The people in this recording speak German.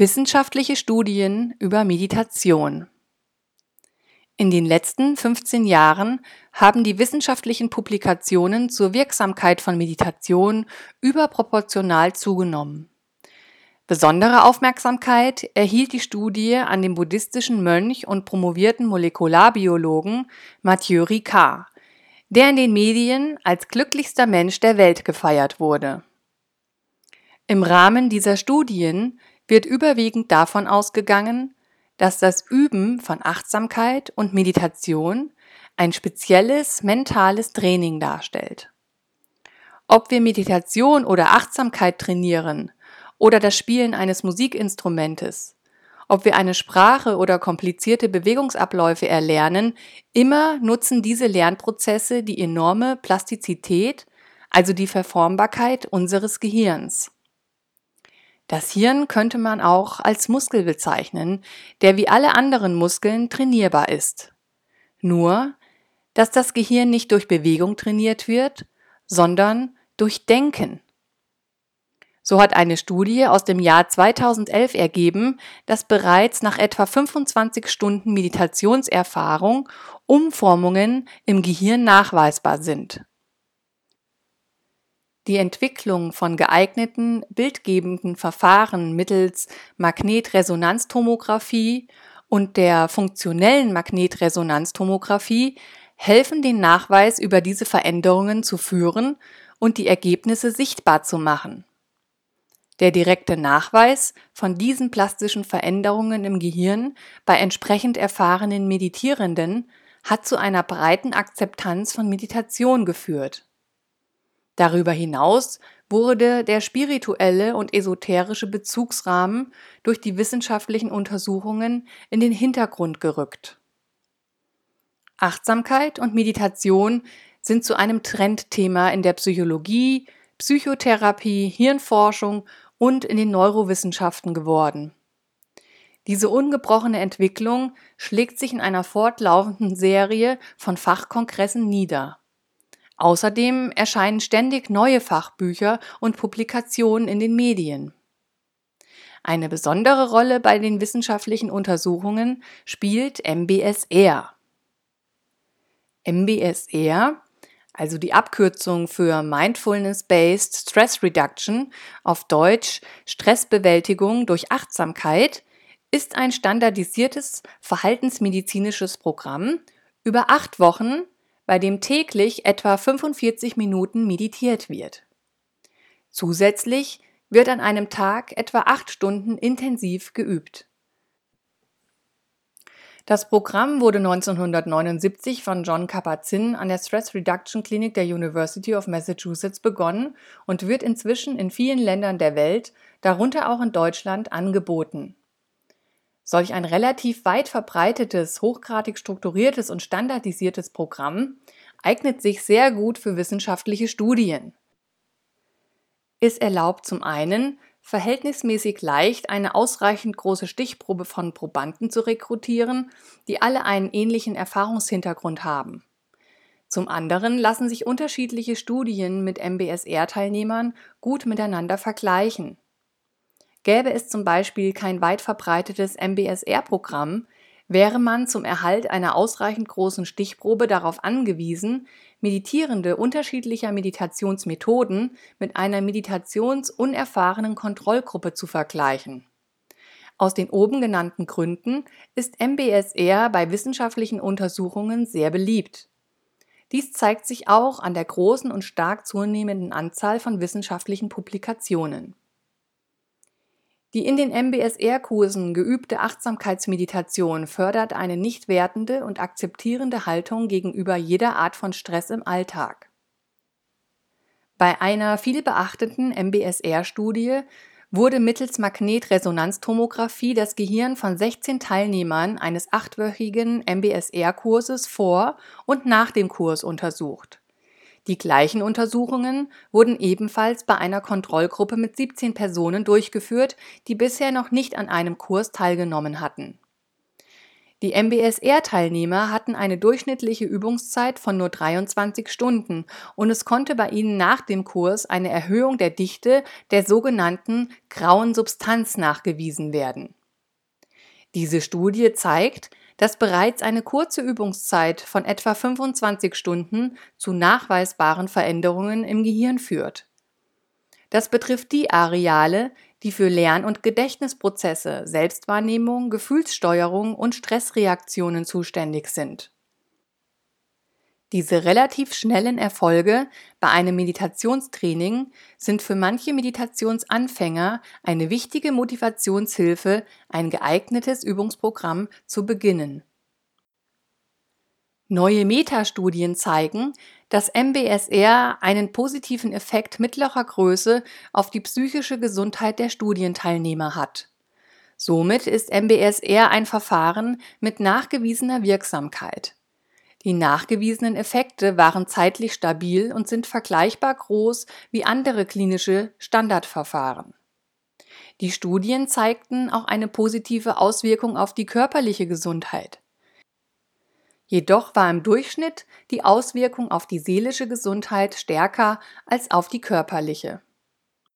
Wissenschaftliche Studien über Meditation In den letzten 15 Jahren haben die wissenschaftlichen Publikationen zur Wirksamkeit von Meditation überproportional zugenommen. Besondere Aufmerksamkeit erhielt die Studie an dem buddhistischen Mönch und promovierten Molekularbiologen Mathieu Ricard, der in den Medien als glücklichster Mensch der Welt gefeiert wurde. Im Rahmen dieser Studien wird überwiegend davon ausgegangen, dass das Üben von Achtsamkeit und Meditation ein spezielles mentales Training darstellt. Ob wir Meditation oder Achtsamkeit trainieren oder das Spielen eines Musikinstrumentes, ob wir eine Sprache oder komplizierte Bewegungsabläufe erlernen, immer nutzen diese Lernprozesse die enorme Plastizität, also die Verformbarkeit unseres Gehirns. Das Hirn könnte man auch als Muskel bezeichnen, der wie alle anderen Muskeln trainierbar ist. Nur, dass das Gehirn nicht durch Bewegung trainiert wird, sondern durch Denken. So hat eine Studie aus dem Jahr 2011 ergeben, dass bereits nach etwa 25 Stunden Meditationserfahrung Umformungen im Gehirn nachweisbar sind. Die Entwicklung von geeigneten bildgebenden Verfahren mittels Magnetresonanztomographie und der funktionellen Magnetresonanztomographie helfen den Nachweis über diese Veränderungen zu führen und die Ergebnisse sichtbar zu machen. Der direkte Nachweis von diesen plastischen Veränderungen im Gehirn bei entsprechend erfahrenen Meditierenden hat zu einer breiten Akzeptanz von Meditation geführt. Darüber hinaus wurde der spirituelle und esoterische Bezugsrahmen durch die wissenschaftlichen Untersuchungen in den Hintergrund gerückt. Achtsamkeit und Meditation sind zu einem Trendthema in der Psychologie, Psychotherapie, Hirnforschung und in den Neurowissenschaften geworden. Diese ungebrochene Entwicklung schlägt sich in einer fortlaufenden Serie von Fachkongressen nieder. Außerdem erscheinen ständig neue Fachbücher und Publikationen in den Medien. Eine besondere Rolle bei den wissenschaftlichen Untersuchungen spielt MBSR. MBSR, also die Abkürzung für Mindfulness-Based Stress Reduction, auf Deutsch Stressbewältigung durch Achtsamkeit, ist ein standardisiertes verhaltensmedizinisches Programm über acht Wochen bei dem täglich etwa 45 Minuten meditiert wird. Zusätzlich wird an einem Tag etwa acht Stunden intensiv geübt. Das Programm wurde 1979 von John Kabat-Zinn an der Stress Reduction Clinic der University of Massachusetts begonnen und wird inzwischen in vielen Ländern der Welt, darunter auch in Deutschland, angeboten. Solch ein relativ weit verbreitetes, hochgradig strukturiertes und standardisiertes Programm eignet sich sehr gut für wissenschaftliche Studien. Es erlaubt zum einen, verhältnismäßig leicht eine ausreichend große Stichprobe von Probanden zu rekrutieren, die alle einen ähnlichen Erfahrungshintergrund haben. Zum anderen lassen sich unterschiedliche Studien mit MBSR-Teilnehmern gut miteinander vergleichen. Gäbe es zum Beispiel kein weit verbreitetes MBSR-Programm, wäre man zum Erhalt einer ausreichend großen Stichprobe darauf angewiesen, Meditierende unterschiedlicher Meditationsmethoden mit einer meditationsunerfahrenen Kontrollgruppe zu vergleichen. Aus den oben genannten Gründen ist MBSR bei wissenschaftlichen Untersuchungen sehr beliebt. Dies zeigt sich auch an der großen und stark zunehmenden Anzahl von wissenschaftlichen Publikationen. Die in den MBSR-Kursen geübte Achtsamkeitsmeditation fördert eine nicht wertende und akzeptierende Haltung gegenüber jeder Art von Stress im Alltag. Bei einer viel beachteten MBSR-Studie wurde mittels Magnetresonanztomographie das Gehirn von 16 Teilnehmern eines achtwöchigen MBSR-Kurses vor und nach dem Kurs untersucht. Die gleichen Untersuchungen wurden ebenfalls bei einer Kontrollgruppe mit 17 Personen durchgeführt, die bisher noch nicht an einem Kurs teilgenommen hatten. Die MBSR-Teilnehmer hatten eine durchschnittliche Übungszeit von nur 23 Stunden und es konnte bei ihnen nach dem Kurs eine Erhöhung der Dichte der sogenannten grauen Substanz nachgewiesen werden. Diese Studie zeigt, dass bereits eine kurze Übungszeit von etwa 25 Stunden zu nachweisbaren Veränderungen im Gehirn führt. Das betrifft die Areale, die für Lern- und Gedächtnisprozesse, Selbstwahrnehmung, Gefühlssteuerung und Stressreaktionen zuständig sind. Diese relativ schnellen Erfolge bei einem Meditationstraining sind für manche Meditationsanfänger eine wichtige Motivationshilfe, ein geeignetes Übungsprogramm zu beginnen. Neue Metastudien zeigen, dass MBSR einen positiven Effekt mittlerer Größe auf die psychische Gesundheit der Studienteilnehmer hat. Somit ist MBSR ein Verfahren mit nachgewiesener Wirksamkeit. Die nachgewiesenen Effekte waren zeitlich stabil und sind vergleichbar groß wie andere klinische Standardverfahren. Die Studien zeigten auch eine positive Auswirkung auf die körperliche Gesundheit. Jedoch war im Durchschnitt die Auswirkung auf die seelische Gesundheit stärker als auf die körperliche.